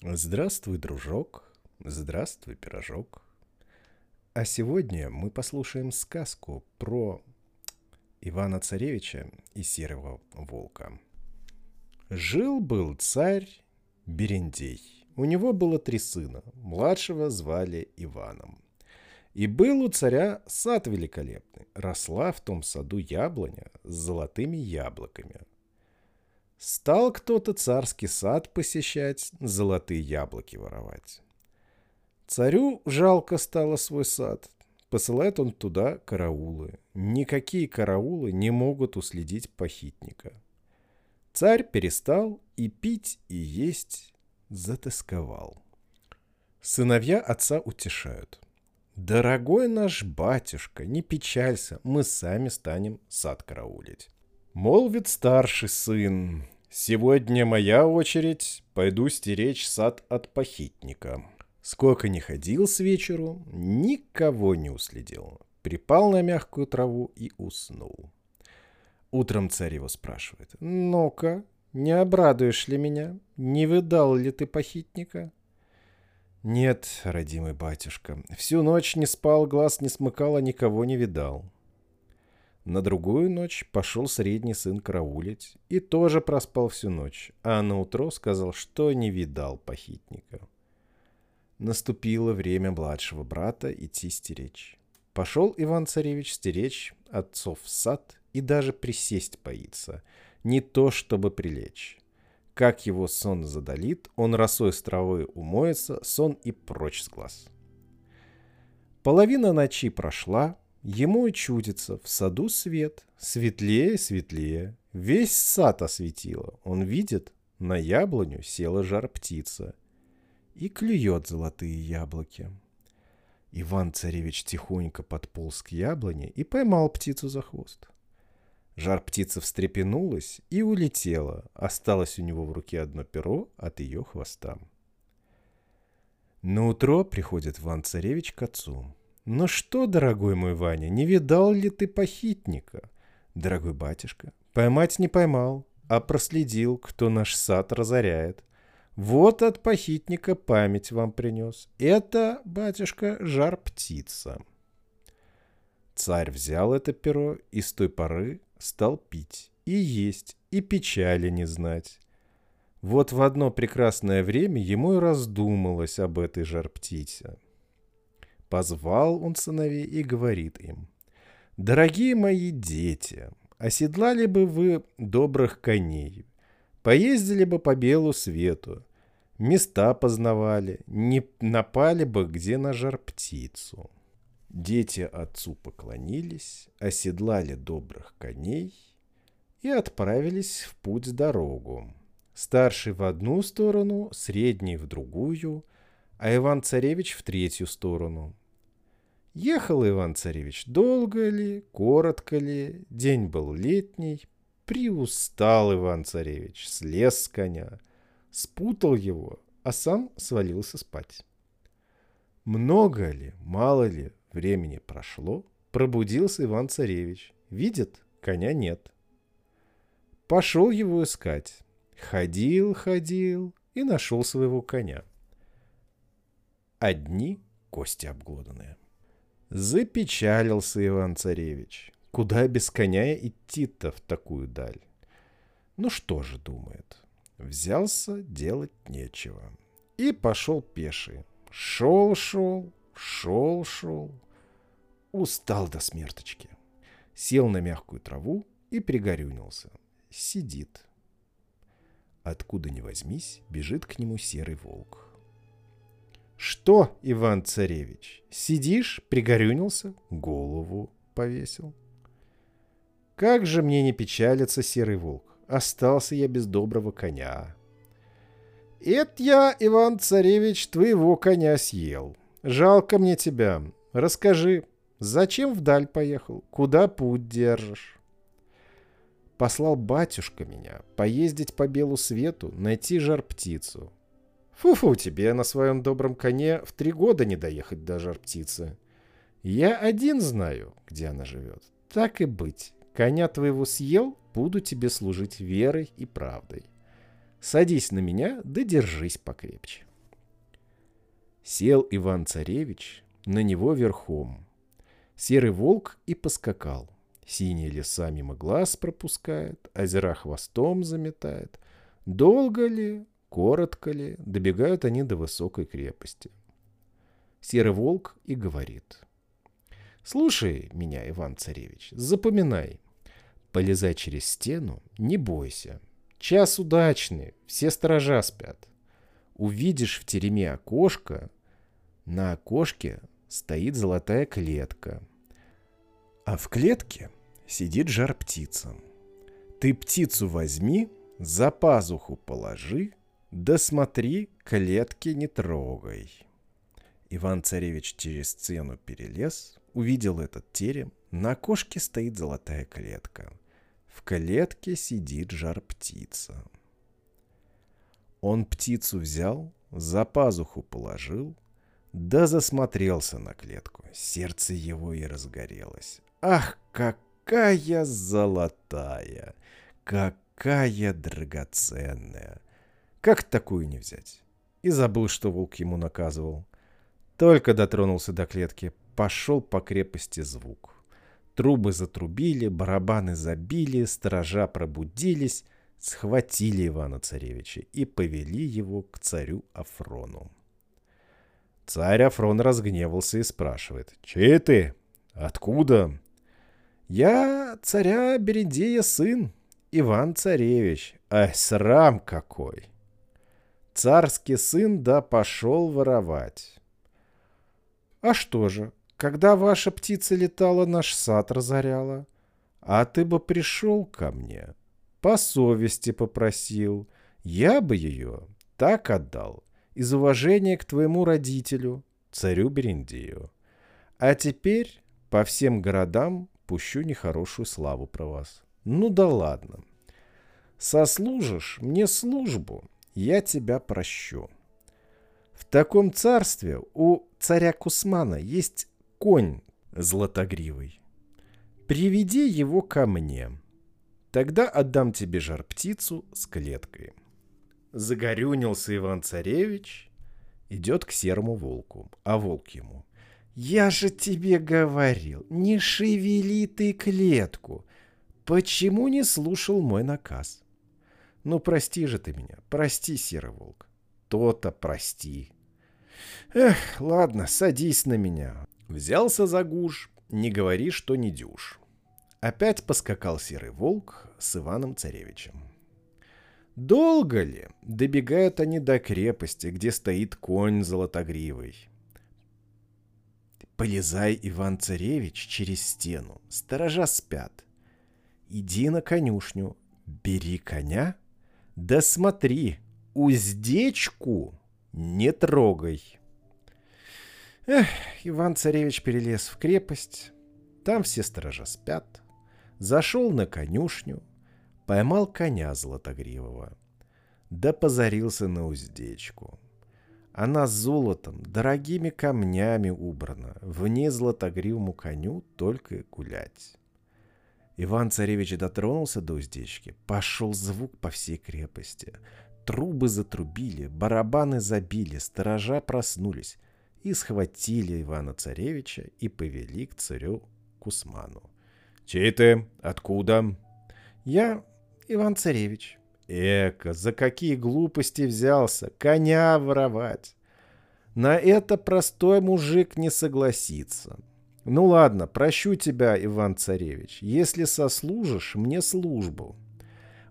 Здравствуй, дружок, здравствуй, пирожок. А сегодня мы послушаем сказку про Ивана Царевича и Серого Волка. Жил-был царь Берендей. У него было три сына. Младшего звали Иваном. И был у царя сад великолепный. Росла в том саду яблоня с золотыми яблоками. Стал кто-то царский сад посещать, золотые яблоки воровать. Царю жалко стало свой сад. Посылает он туда караулы. Никакие караулы не могут уследить похитника. Царь перестал и пить, и есть затасковал. Сыновья отца утешают. «Дорогой наш батюшка, не печалься, мы сами станем сад караулить». Молвит старший сын, «Сегодня моя очередь, пойду стеречь сад от похитника». Сколько не ходил с вечеру, никого не уследил. Припал на мягкую траву и уснул. Утром царь его спрашивает. «Ну-ка, не обрадуешь ли меня? Не видал ли ты похитника?» «Нет, родимый батюшка, всю ночь не спал, глаз не смыкал, а никого не видал». На другую ночь пошел средний сын караулить и тоже проспал всю ночь, а на утро сказал, что не видал похитника. Наступило время младшего брата идти стеречь. Пошел Иван-царевич стеречь отцов в сад и даже присесть боится, не то чтобы прилечь. Как его сон задалит, он росой с травы умоется, сон и прочь с глаз. Половина ночи прошла, Ему и чудится, в саду свет, светлее, светлее. Весь сад осветило. Он видит, на яблоню села жар-птица и клюет золотые яблоки. Иван-царевич тихонько подполз к яблоне и поймал птицу за хвост. Жар-птица встрепенулась и улетела. Осталось у него в руке одно перо от ее хвоста. На утро приходит Иван-царевич к отцу. «Ну что, дорогой мой Ваня, не видал ли ты похитника?» «Дорогой батюшка, поймать не поймал, а проследил, кто наш сад разоряет. Вот от похитника память вам принес. Это, батюшка, жар-птица». Царь взял это перо и с той поры стал пить и есть, и печали не знать. Вот в одно прекрасное время ему и раздумалось об этой жар-птице. Позвал он сыновей и говорит им, «Дорогие мои дети, оседлали бы вы добрых коней, поездили бы по белу свету, места познавали, не напали бы где на жар птицу». Дети отцу поклонились, оседлали добрых коней и отправились в путь дорогу. Старший в одну сторону, средний в другую, а Иван-царевич в третью сторону. Ехал Иван-царевич долго ли, коротко ли, день был летний, приустал Иван-царевич, слез с коня, спутал его, а сам свалился спать. Много ли, мало ли времени прошло, пробудился Иван-царевич. Видит, коня нет. Пошел его искать. Ходил, ходил и нашел своего коня. Одни кости обглоданные. Запечалился Иван-царевич. Куда без коня идти-то в такую даль? Ну что же, думает. Взялся, делать нечего. И пошел пеший. Шел-шел, шел-шел. Устал до смерточки. Сел на мягкую траву и пригорюнился. Сидит. Откуда ни возьмись, бежит к нему серый волк. Что, Иван-царевич, сидишь, пригорюнился, голову повесил? Как же мне не печалится серый волк, остался я без доброго коня. Это я, Иван-царевич, твоего коня съел. Жалко мне тебя. Расскажи, зачем вдаль поехал? Куда путь держишь? Послал батюшка меня поездить по белу свету, найти жар-птицу. Фу-фу, тебе на своем добром коне в три года не доехать до жар-птицы. Я один знаю, где она живет. Так и быть. Коня твоего съел, буду тебе служить верой и правдой. Садись на меня, да держись покрепче. Сел Иван-царевич на него верхом. Серый волк и поскакал. Синие леса мимо глаз пропускает, озера хвостом заметает. Долго ли, коротко ли, добегают они до высокой крепости. Серый волк и говорит. «Слушай меня, Иван-царевич, запоминай. Полезай через стену, не бойся. Час удачный, все сторожа спят. Увидишь в тереме окошко, на окошке стоит золотая клетка. А в клетке сидит жар-птица. Ты птицу возьми, за пазуху положи, да смотри, клетки не трогай. Иван-царевич через стену перелез, увидел этот терем, на окошке стоит золотая клетка. В клетке сидит жар-птица. Он птицу взял, за пазуху положил, да засмотрелся на клетку. Сердце его и разгорелось. Ах, какая золотая! Какая драгоценная! Как такую не взять? И забыл, что волк ему наказывал. Только дотронулся до клетки, пошел по крепости звук. Трубы затрубили, барабаны забили, сторожа пробудились, схватили Ивана-Царевича и повели его к царю Афрону. Царь Афрон разгневался и спрашивает. «Чей ты? Откуда?» «Я царя Берендея сын, Иван-Царевич. Ай, срам какой!» Царский сын да пошел воровать. А что же, когда ваша птица летала, наш сад разоряла? А ты бы пришел ко мне, по совести попросил, я бы ее так отдал, из уважения к твоему родителю, царю Берендею. А теперь по всем городам пущу нехорошую славу про вас. Ну да ладно. Сослужишь мне службу, я тебя прощу. В таком царстве у царя Кусмана есть конь златогривый. Приведи его ко мне. Тогда отдам тебе жар-птицу с клеткой. Загорюнился Иван-царевич, идет к серому волку, а волк ему. Я же тебе говорил, не шевели ты клетку. Почему не слушал мой наказ? Ну, прости же ты меня, прости, серый волк то-то прости. Эх, ладно, садись на меня. Взялся за гуш, не говори, что не дюж. Опять поскакал серый волк с Иваном Царевичем. Долго ли добегают они до крепости, где стоит конь золотогривый? Полезай, Иван-царевич, через стену. Сторожа спят. Иди на конюшню, бери коня, да смотри, уздечку не трогай. Эх, Иван-царевич перелез в крепость. Там все сторожа спят. Зашел на конюшню, поймал коня золотогривого. Да позарился на уздечку. Она золотом, дорогими камнями убрана. Вне златогривому коню только гулять. Иван-царевич дотронулся до уздечки. Пошел звук по всей крепости. Трубы затрубили, барабаны забили, сторожа проснулись и схватили Ивана-Царевича и повели к царю Кусману. «Чей ты? Откуда?» «Я Иван-Царевич». «Эка, за какие глупости взялся? Коня воровать!» На это простой мужик не согласится. Ну ладно, прощу тебя, Иван-Царевич, если сослужишь мне службу.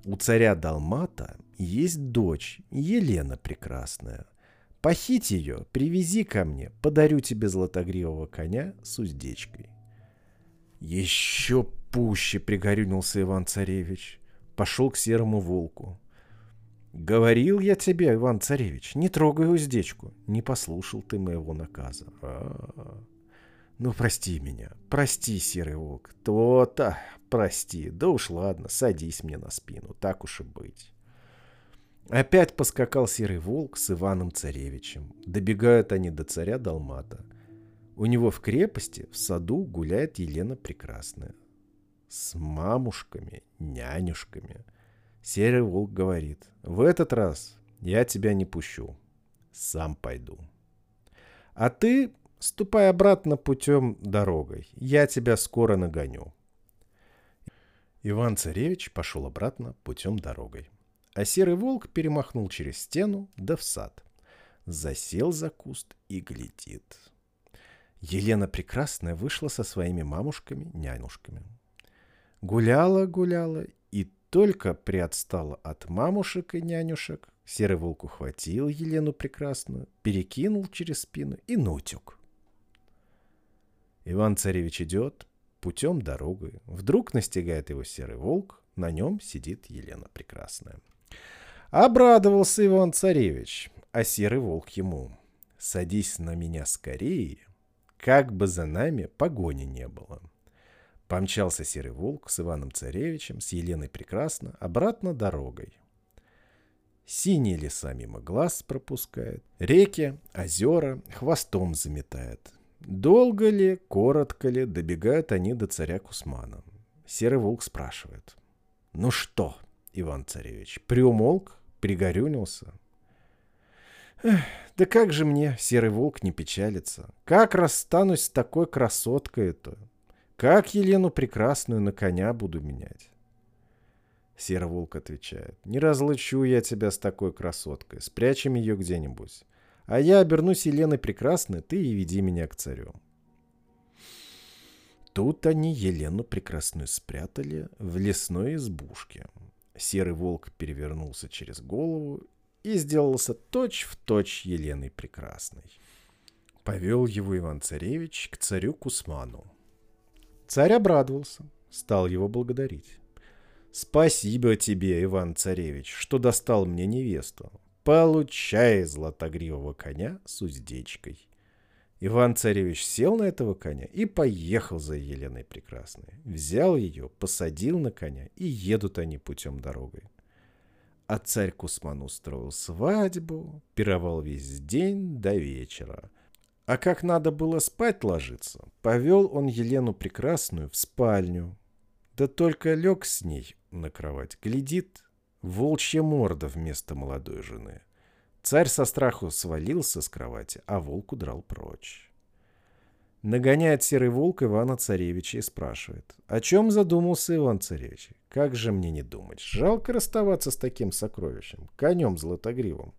У царя Далмата есть дочь, Елена прекрасная. Похить ее, привези ко мне, подарю тебе златогривого коня с уздечкой. Еще пуще пригорюнился Иван-царевич. Пошел к серому волку. Говорил я тебе, Иван-царевич, не трогай уздечку. Не послушал ты моего наказа. А-а-а. Ну, прости меня, прости, серый волк. То-то, прости. Да уж ладно, садись мне на спину, так уж и быть. Опять поскакал серый волк с Иваном Царевичем. Добегают они до царя Далмата. У него в крепости, в саду гуляет Елена Прекрасная. С мамушками, нянюшками. Серый волк говорит, в этот раз я тебя не пущу. Сам пойду. А ты ступай обратно путем дорогой. Я тебя скоро нагоню. Иван-царевич пошел обратно путем дорогой. А серый волк перемахнул через стену да в сад. Засел за куст и глядит. Елена Прекрасная вышла со своими мамушками, нянюшками. Гуляла, гуляла и только приотстала от мамушек и нянюшек, серый волк ухватил Елену Прекрасную, перекинул через спину и наутек. Иван-царевич идет путем дорогой. Вдруг настигает его серый волк, на нем сидит Елена Прекрасная. Обрадовался Иван-царевич, а серый волк ему. «Садись на меня скорее, как бы за нами погони не было». Помчался серый волк с Иваном-царевичем, с Еленой Прекрасно, обратно дорогой. Синие леса мимо глаз пропускает, реки, озера хвостом заметает. Долго ли, коротко ли, добегают они до царя Кусмана. Серый волк спрашивает. «Ну что, Иван-царевич, приумолк, пригорюнился?» Эх, да как же мне, серый волк, не печалится? Как расстанусь с такой красоткой-то? Как Елену Прекрасную на коня буду менять? Серый волк отвечает. Не разлучу я тебя с такой красоткой. Спрячем ее где-нибудь. А я обернусь Еленой Прекрасной, ты и веди меня к царю. Тут они Елену Прекрасную спрятали в лесной избушке. Серый волк перевернулся через голову и сделался точь-в-точь точь Еленой Прекрасной. Повел его Иван-Царевич к царю Кусману. Царь обрадовался, стал его благодарить. «Спасибо тебе, Иван-Царевич, что достал мне невесту. Получай златогривого коня с уздечкой». Иван-Царевич сел на этого коня и поехал за Еленой Прекрасной. Взял ее, посадил на коня, и едут они путем дорогой. А царь Кусман устроил свадьбу, пировал весь день до вечера. А как надо было спать ложиться, повел он Елену Прекрасную в спальню. Да только лег с ней на кровать, глядит, волчья морда вместо молодой жены. Царь со страху свалился с кровати, а волк удрал прочь. Нагоняет серый волк Ивана Царевича и спрашивает, о чем задумался Иван Царевич? Как же мне не думать? Жалко расставаться с таким сокровищем, конем златогривым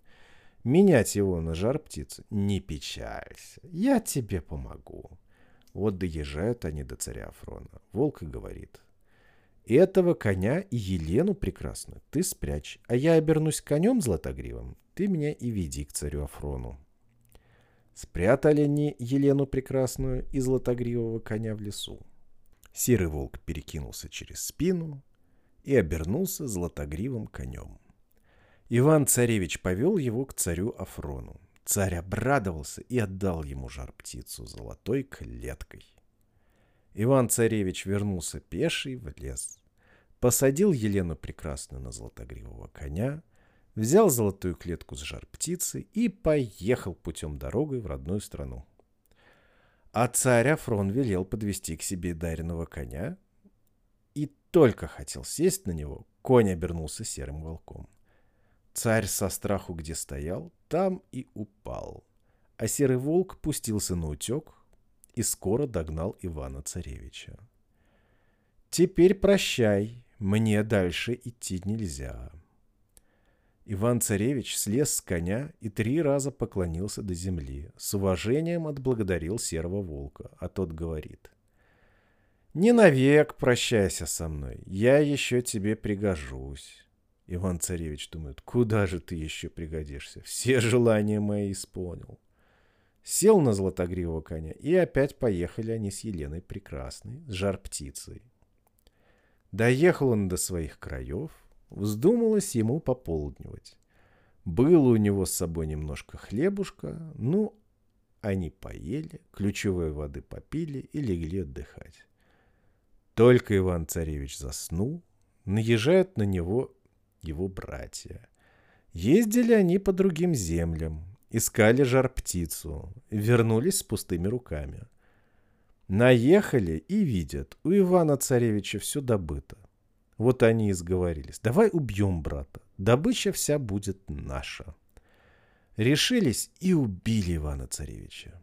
менять его на жар птицы. Не печалься, я тебе помогу. Вот доезжают они до царя Афрона. Волк и говорит. Этого коня и Елену прекрасно ты спрячь, а я обернусь конем златогривым, ты меня и веди к царю Афрону. Спрятали они Елену прекрасную и златогривого коня в лесу. Серый волк перекинулся через спину и обернулся златогривым конем. Иван-царевич повел его к царю Афрону. Царь обрадовался и отдал ему жар-птицу золотой клеткой. Иван-царевич вернулся пеший в лес, посадил Елену Прекрасную на золотогривого коня, взял золотую клетку с жар-птицей и поехал путем дорогой в родную страну. А царь Афрон велел подвести к себе даренного коня, и только хотел сесть на него, конь обернулся серым волком. Царь со страху где стоял, там и упал. А серый волк пустился на утек и скоро догнал Ивана-царевича. «Теперь прощай, мне дальше идти нельзя». Иван-царевич слез с коня и три раза поклонился до земли. С уважением отблагодарил серого волка, а тот говорит. «Не навек прощайся со мной, я еще тебе пригожусь». Иван-царевич думает, куда же ты еще пригодишься? Все желания мои исполнил. Сел на златогривого коня, и опять поехали они с Еленой Прекрасной, с жар-птицей. Доехал он до своих краев, вздумалось ему пополднивать. Было у него с собой немножко хлебушка, ну, они поели, ключевой воды попили и легли отдыхать. Только Иван-царевич заснул, наезжают на него его братья. Ездили они по другим землям, искали жар-птицу, вернулись с пустыми руками. Наехали и видят, у Ивана-царевича все добыто. Вот они и сговорились. Давай убьем брата, добыча вся будет наша. Решились и убили Ивана-царевича.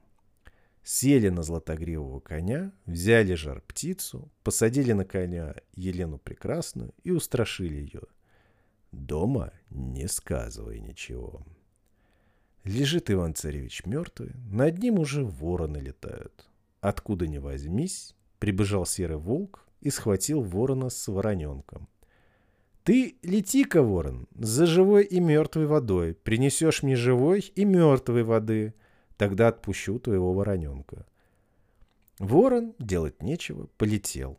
Сели на златогривого коня, взяли жар птицу, посадили на коня Елену Прекрасную и устрашили ее. Дома не сказывай ничего. Лежит Иван-Царевич мертвый, над ним уже вороны летают. Откуда ни возьмись, прибежал серый волк и схватил ворона с вороненком. Ты лети-ка, ворон, за живой и мертвой водой, принесешь мне живой и мертвой воды — Тогда отпущу твоего вороненка. Ворон, делать нечего, полетел.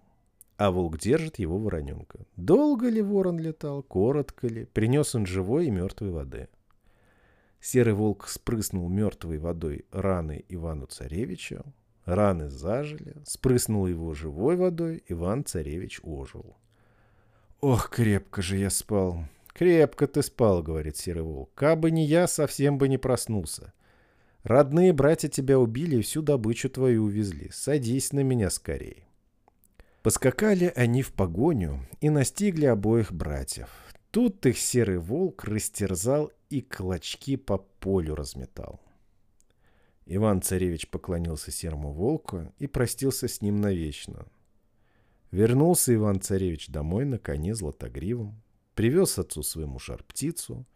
А волк держит его вороненка. Долго ли ворон летал, коротко ли, принес он живой и мертвой воды. Серый волк спрыснул мертвой водой раны Ивану Царевичу. Раны зажили, спрыснул его живой водой, Иван-Царевич ожил. «Ох, крепко же я спал!» «Крепко ты спал», — говорит Серый волк. «Кабы не я, совсем бы не проснулся. Родные братья тебя убили и всю добычу твою увезли. Садись на меня скорей. Поскакали они в погоню и настигли обоих братьев. Тут их серый волк растерзал и клочки по полю разметал. Иван-царевич поклонился серому волку и простился с ним навечно. Вернулся Иван-царевич домой на коне златогривом, привез отцу своему жар-птицу,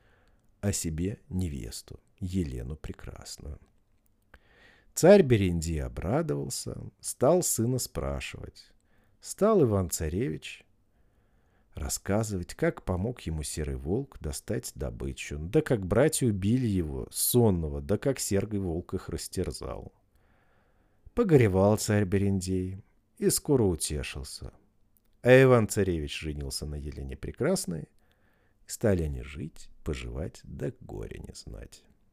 а себе невесту. Елену Прекрасную. Царь Берендий обрадовался, стал сына спрашивать. Стал Иван-царевич рассказывать, как помог ему серый волк достать добычу, да как братья убили его, сонного, да как серый волк их растерзал. Погоревал царь Берендей и скоро утешился. А Иван-царевич женился на Елене Прекрасной, стали они жить, поживать, да горя не знать.